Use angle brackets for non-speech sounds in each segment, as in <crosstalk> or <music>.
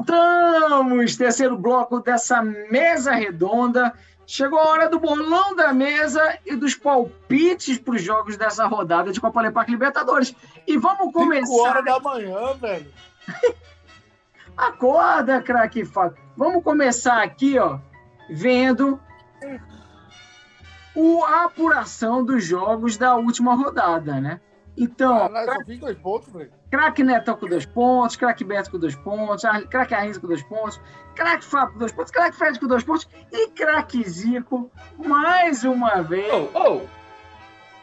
Voltamos! Terceiro bloco dessa mesa redonda. Chegou a hora do bolão da mesa e dos palpites para os jogos dessa rodada de Copa Lepac Libertadores. E vamos começar. 5 horas da manhã, velho. <laughs> Acorda, craque Fábio. Vamos começar aqui, ó, vendo o, a apuração dos jogos da última rodada, né? Então. Ah, só fiz dois pontos, velho. Craque Netão com dois pontos, craque Beto com dois pontos, craque Arrinza com dois pontos, craque Fábio com dois pontos, craque Fred com dois pontos e craque Zico mais uma vez. Oh, oh.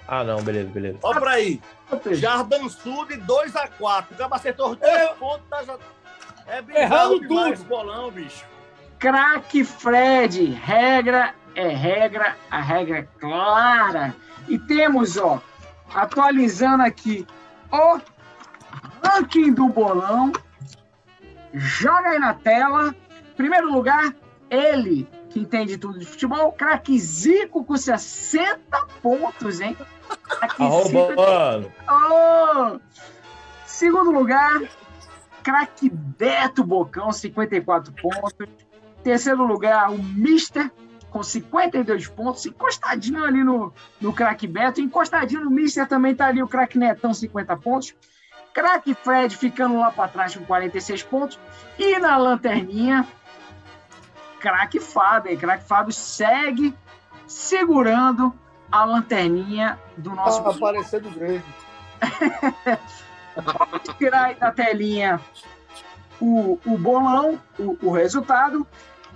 Ah, não, beleza, beleza. Olha pra aí. Jardim Sud 2x4. O cara acertou os dois pontos. Tá. É Errado tudo. bolão, bicho. Craque Fred. Regra é regra, a regra é clara. E temos, ó, atualizando aqui o ranking do bolão. Joga aí na tela. Primeiro lugar, ele, que entende tudo de futebol, craque Zico com 60 pontos, hein? Arrombando. Oh! Segundo lugar, craque Beto Bocão, 54 pontos. Terceiro lugar, o Mister, com 52 pontos, encostadinho ali no, no craque Beto. Encostadinho no Mister também tá ali o craque Netão, 50 pontos. Craque Fred ficando lá para trás com 46 pontos. E na lanterninha, craque Fábio. Craque Fábio segue segurando a lanterninha do nosso. Tá aparecendo grande. <laughs> Vamos tirar aí da telinha o, o bolão, o, o resultado.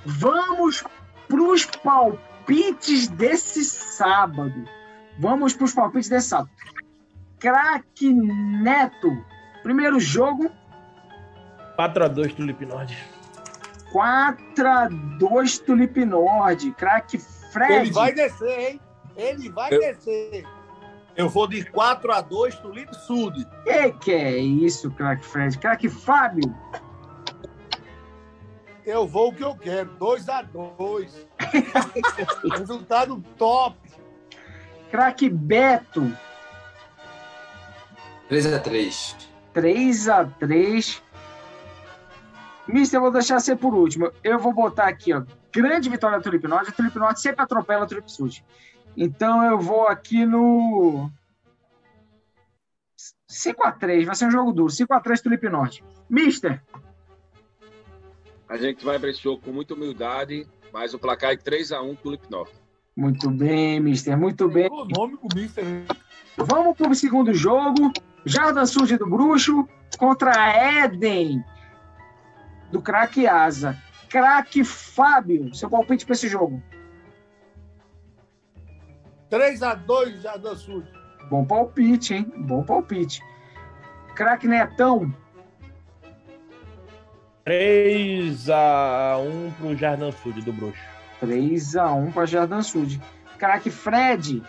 Vamos para os palpites desse sábado. Vamos para os palpites desse sábado. Craque Neto. Primeiro jogo. 4x2 Tulip Nord. 4x2 Tulip Nord. Craque Fred. Ele vai descer, hein? Ele vai Eu... descer. Eu vou de 4 x 2 Tulip Sud. Que que é isso, craque Fred? Craque Fábio. Eu vou o que eu quero, 2 x 2 Resultado top. Craque Beto. 3 x 3 3 x 3 Mister, eu vou deixar você por último. Eu vou botar aqui, ó. Grande vitória do Tulip Norte. A Tulip Norte sempre atropela o Tulip Sud. Então eu vou aqui no 5x3, vai ser um jogo duro. 5x3 Tulip Norte. Mister. A gente vai para esse jogo com muita humildade, mas o placar é 3x1 Tulip Norte. Muito bem, Mister, muito bem. Econômico, Mister. Vamos para o segundo jogo. Jardim Surge do Bruxo contra Eden do craque Asa. Craque Fábio, seu palpite para esse jogo? 3x2 Jardim Sul. Bom palpite, hein? Bom palpite. Craque Netão. 3x1 pro Jardim Sud do Bruxo. 3x1 para Jardim Sud. Craque Fred.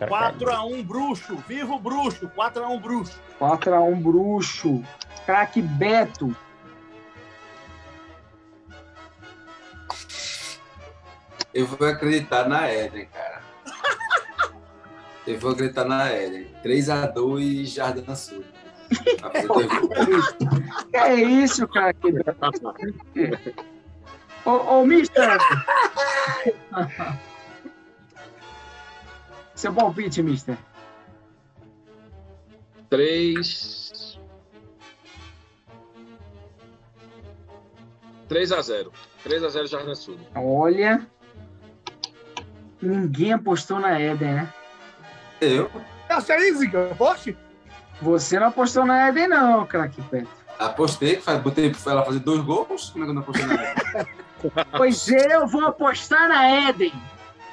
4x1 Bruxo. Viva o Bruxo. 4x1 Bruxo. 4x1 Bruxo. Craque Beto. Eu vou acreditar na Eden, cara. <laughs> Eu vou acreditar na Eden. 3x2 Jardim Sul. Que é isso, cara? ô, ô, mister! Seu palpite, mister. 3... 3 a 0. 3 a 0 Jardim Sul. Olha, ninguém apostou na Eden, né? Eu? Essa aí, Zica, aposte? Você não apostou na Eden, não, craque Petro. Apostei, botei ela fazer dois gols. Como é que eu não apostei na Eden? <laughs> pois eu vou apostar na Eden.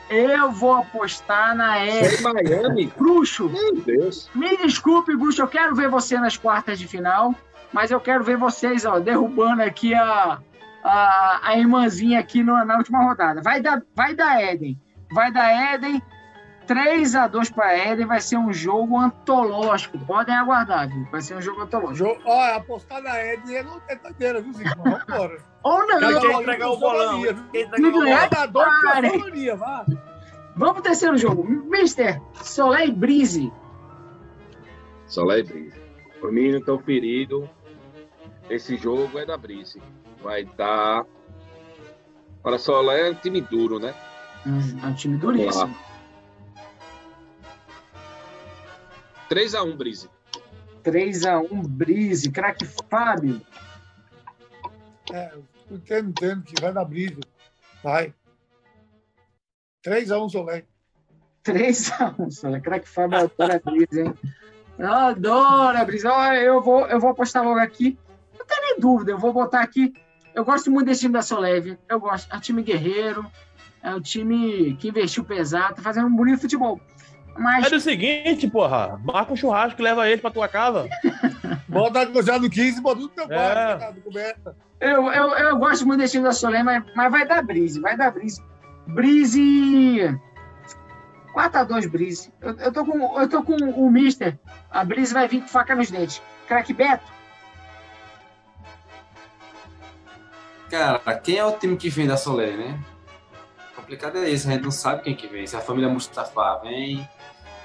Eu vou apostar na Eden. Miami? Bruxo. Meu Deus. Me desculpe, Bruxo, eu quero ver você nas quartas de final, mas eu quero ver vocês, ó, derrubando aqui a, a, a irmãzinha aqui no, na última rodada. Vai dar, vai dar Eden. Vai dar Eden 3 a 2 para Éden vai ser um jogo antológico. Podem aguardar, viu? Vai ser um jogo antológico. Olha, apostar na Éden é não é doideira, viu, Zico? Vamos embora. <laughs> Ou não. Quem quer entregar o bolão. Vamos pro terceiro jogo. Mister, Soleil Brise. Soleil Brise. Os meninos estão feridos. esse jogo é da Brise. Vai dar. Para Solé é um time duro, né? Um, é um time duríssimo. 3x1, Brise. 3x1, Brise. Craque Fábio. É, eu entendo, entendo que vai dar brisa. Vai. 3x1 Solé. 3x1, Solé. Craque Fábio adora a brisa, hein? Eu adoro a brisa. Olha, eu vou, eu vou apostar logo aqui. Não tem nem dúvida, eu vou botar aqui. Eu gosto muito desse time da Solev. Eu gosto. É um time guerreiro. É um time que investiu pesado, tá fazendo um bonito futebol. Mas É do seguinte, porra. Marca um churrasco e leva ele pra tua casa. <laughs> Bota já no 15 e bota tudo no teu É. quarto, tá, coberta. eu, eu, eu gosto muito desse time da Solev, mas, mas vai dar brise, vai dar brise. Brise. 4x2 Brise. Eu, eu, tô com, eu tô com o Mister. A Brise vai vir com faca nos dentes. Craque Beto. Cara, quem é o time que vem da Solé, né? Complicado é isso, a gente não sabe quem que vem. Se a família Mustafa vem,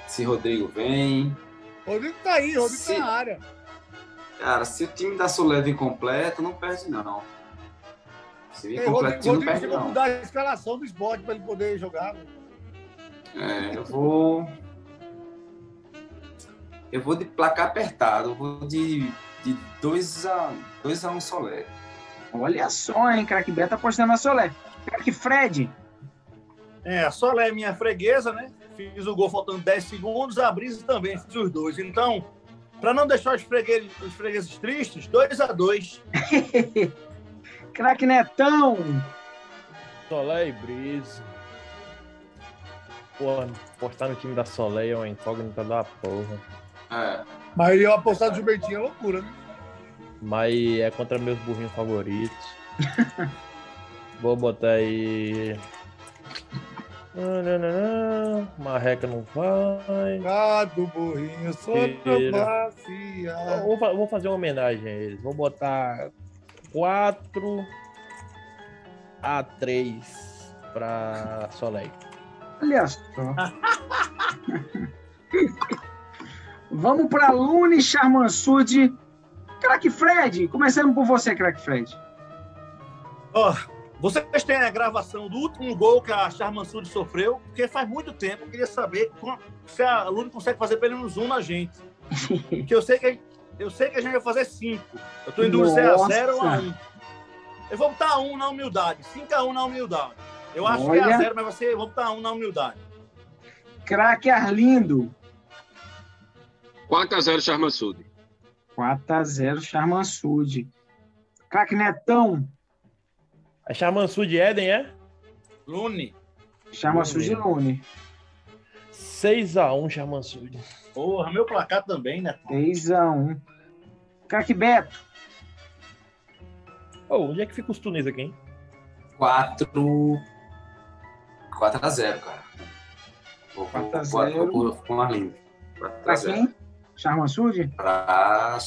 se Rodrigo vem. Rodrigo tá aí, Rodrigo Sim. tá na área. Cara, se o time da Solé vir completo, não perde não. Se vir completo, o Rodrigo, time não perde não. mudar a escalação do esporte para ele poder jogar. É, eu vou. Eu vou de placar apertado, eu vou de 2 a 2 a 1 um Solé. Olha só, hein? Craque Beto apostando na Solé. Craque Fred. É, a Solé é minha freguesa, né? Fiz o gol faltando 10 segundos, a Brisa também, fiz os dois. Então, para não deixar os fregueses, os fregueses tristes, 2 a 2 <laughs> Craque Netão. Solé e Brise. Porra, postar no time da Solé é uma incógnita da porra. É, Mas eu apostar no Gilbertinho é loucura, né? Mas é contra meus burrinhos favoritos. <laughs> Vou botar aí. Marreca não vai. Gado, burrinho, passear. Vou, vou fazer uma homenagem a eles. Vou botar 4 a 3 pra Soleil. Olha só. <laughs> Vamos para Lune Charmansud. Craque Fred. Começando por você, Craque Fred. Ó, vocês têm a gravação do último gol que a Charmansud sofreu, porque faz muito tempo. Eu queria saber como- se a Lune consegue fazer pelo menos um na gente. <laughs> Porque eu sei que, eu sei que a gente vai fazer cinco. Eu tô em dúvida se é a. 0 ou a 1. Eu vou botar um na humildade. 5 a 1 na humildade. Eu acho que é Olha. a 0, mas eu vou botar um na humildade. Craque Arlindo. 4x0 Charmansud. 4x0 Charmansud. Craque Netão. A Charmansud Eden é Lune. Charmansud Lune. 6x1 Charmansud. Porra, meu placar também, né? 3x1. Craque Beto. Ô, onde é que fica os Tunis aqui, hein? 4 4 a 0, cara. Vou, vou, 4 a vou, 0. vou, vou com o Arlindo. 4 a Pra 0. Quem? Charmansud? Pra...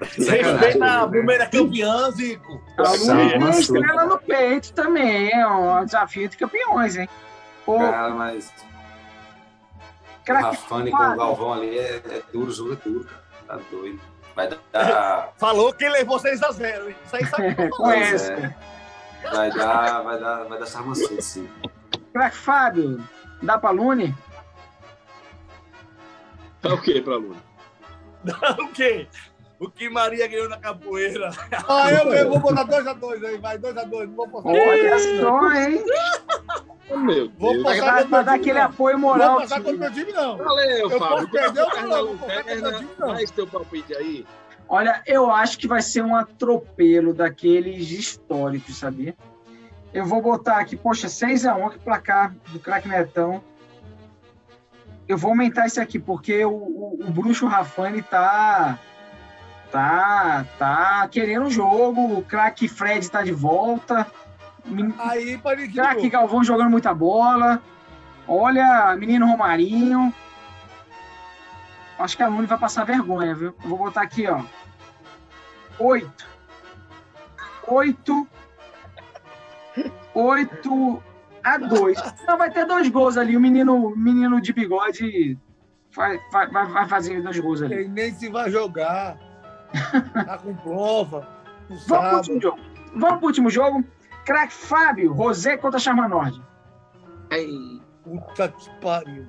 Respeita a primeira campeã, Zico. A Lune tem Charmansud. estrela no peito também. É um desafio de campeões, hein? Ô, Cara, mas Rafane com o. Galvão ali é, é duro, jogo é duro, cara. Tá doido. Vai dar. <laughs> Falou que levou 6 a 0. Isso aí sabe. Conhece. é, vai dar. Vai dar. Vai dar Charmansud, sim. Craque Fábio. Dá pra Lune? Tá o quê pra Luna? o quê? O que Maria ganhou na capoeira. Ah, eu, eu vou botar 2x2 aí, vai, 2x2. Não vou apostar. Olha só, hein? Oh, meu Vou Deus. passar Vai, vai dar aquele não. apoio Não moral. vou passar contra o meu time, não. Valeu, Eu Fábio. posso perder Perna não, vou passar contra o time, não. Dá teu palpite aí. Olha, eu acho que vai ser um atropelo daqueles históricos, sabia? Eu vou botar aqui, poxa, 6x1, que placar do craque Netão. Eu vou aumentar isso aqui, porque o, o, o Bruxo Rafani tá, tá, tá querendo o jogo, o craque Fred tá de volta, Aí, craque Galvão jogando muita bola. Olha, menino Romarinho. Acho que a Lune vai passar vergonha, viu? Eu vou botar aqui, ó. Oito. Oito. Oito a dois. Não, vai ter dois gols ali. O menino, menino de bigode vai, vai, vai fazer dois gols ali. Ele nem se vai jogar. <laughs> Tá com prova. Vamos pro último jogo. Vamos pro último jogo. Craque Fábio, Rosé contra Charma Nord. Ei, Puta que pariu.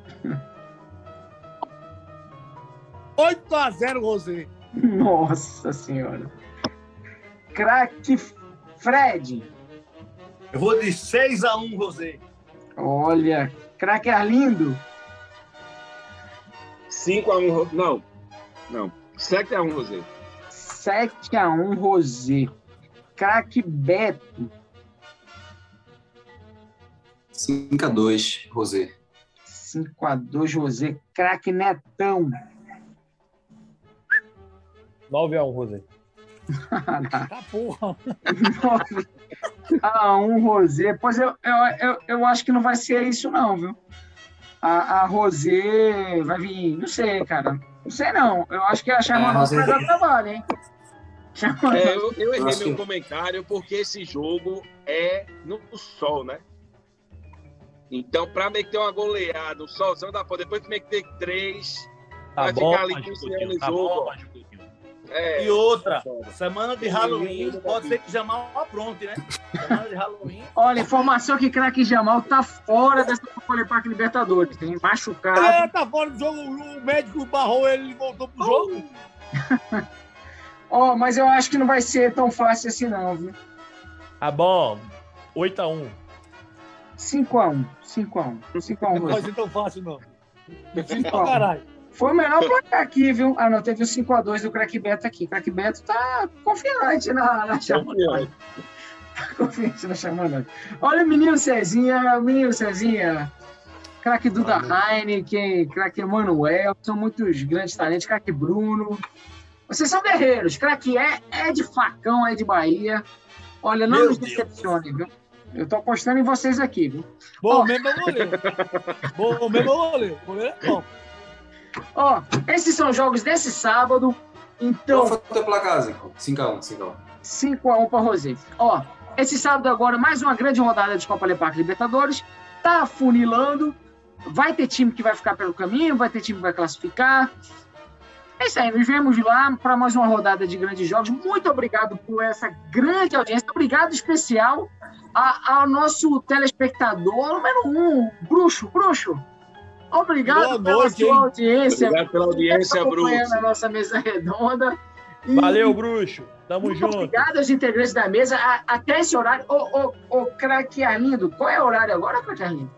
8x0, Rosé. Nossa senhora. Craque Fred. Eu vou de 6x1, Rosé. Olha. Craque Arlindo. 5x1. Ro- Não. Não. 7x1, Rosé. 7x1 Rosé. Craque Beto. 5x2, Rosé. 5x2 Rosé. Craque Netão. 9x1, Rosé. <laughs> Tá porra. 9x1 Rosé. Pois eu, eu, eu, eu acho que não vai ser isso, não, viu? A, a Rosé vai vir. Não sei, cara. Não sei, não. Eu acho que a Charma É, vai Rosé- dar trabalho, hein? É, eu, eu errei Acho meu comentário porque esse jogo é no sol, né? Então, pra meter uma goleada, o solzão da porra, depois que meter três, Tá Vai bom, ficar ali tá jogo. bom. É. E outra, foda. semana de Halloween, pode ser que Jamal apronte, né? Semana de Halloween. <laughs> Olha, informação que craque Jamal tá fora dessa Copa Parque Libertadores. Tem machucado. É, tá fora do jogo. O médico barrou ele, ele voltou pro jogo. <laughs> Ó, mas eu acho que não vai ser tão fácil assim, não, viu? Tá bom. 8x1. 5x1. 5x1. 5x1. Não vai ser tão fácil, não. Difícil pra 5x1. caralho. Foi o melhor placar aqui, viu? Ah, não, teve o 5x2 do craque Beto aqui. Craque Beto tá confiante na, na chamada. Tá confiante na chamada. Olha o menino Cezinha, o menino Cezinha. Craque Duda Heineken, craque Emanuel, são muitos grandes talentos. Craque Bruno. Vocês são guerreiros. Craque é, é de facão, é de Bahia. Olha, não Meu nos decepcione, viu? Eu tô apostando em vocês aqui, viu? Bom Ó. mesmo é o. Bom mesmo é o é bom. Ó, esses são jogos desse sábado. Então, Qual foi o placar, Zico? 5x1, 5x1. 5x1 para Rosé. Ó, esse sábado agora, mais uma grande rodada de Copa Leparque Libertadores. Tá afunilando. Vai ter time que vai ficar pelo caminho, vai ter time que vai classificar. É isso aí, nos vemos lá para mais uma rodada de grandes jogos. Muito obrigado por essa grande audiência. Obrigado especial ao nosso telespectador número um, Bruxo. Bruxo, obrigado Boa pela noite, sua audiência. Obrigado pela audiência, acompanhando Bruce. a nossa mesa redonda. E- Valeu, bruxo. Tamo muito junto. obrigado aos integrantes da mesa. A- até esse horário. Ô, ô, ô, craque Arlindo, qual é o horário agora, craque Arlindo?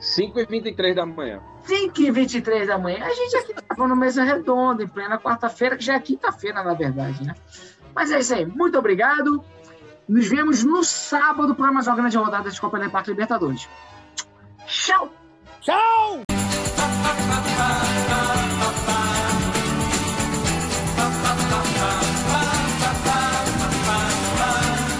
5h23 da manhã. 5h23 da manhã. A gente aqui estava no mesa redonda, em plena quarta-feira, que já é quinta-feira, na verdade, né? Mas é isso aí. Muito obrigado. Nos vemos no sábado para mais uma grande rodada de Copa Parque Libertadores. Tchau! Tchau!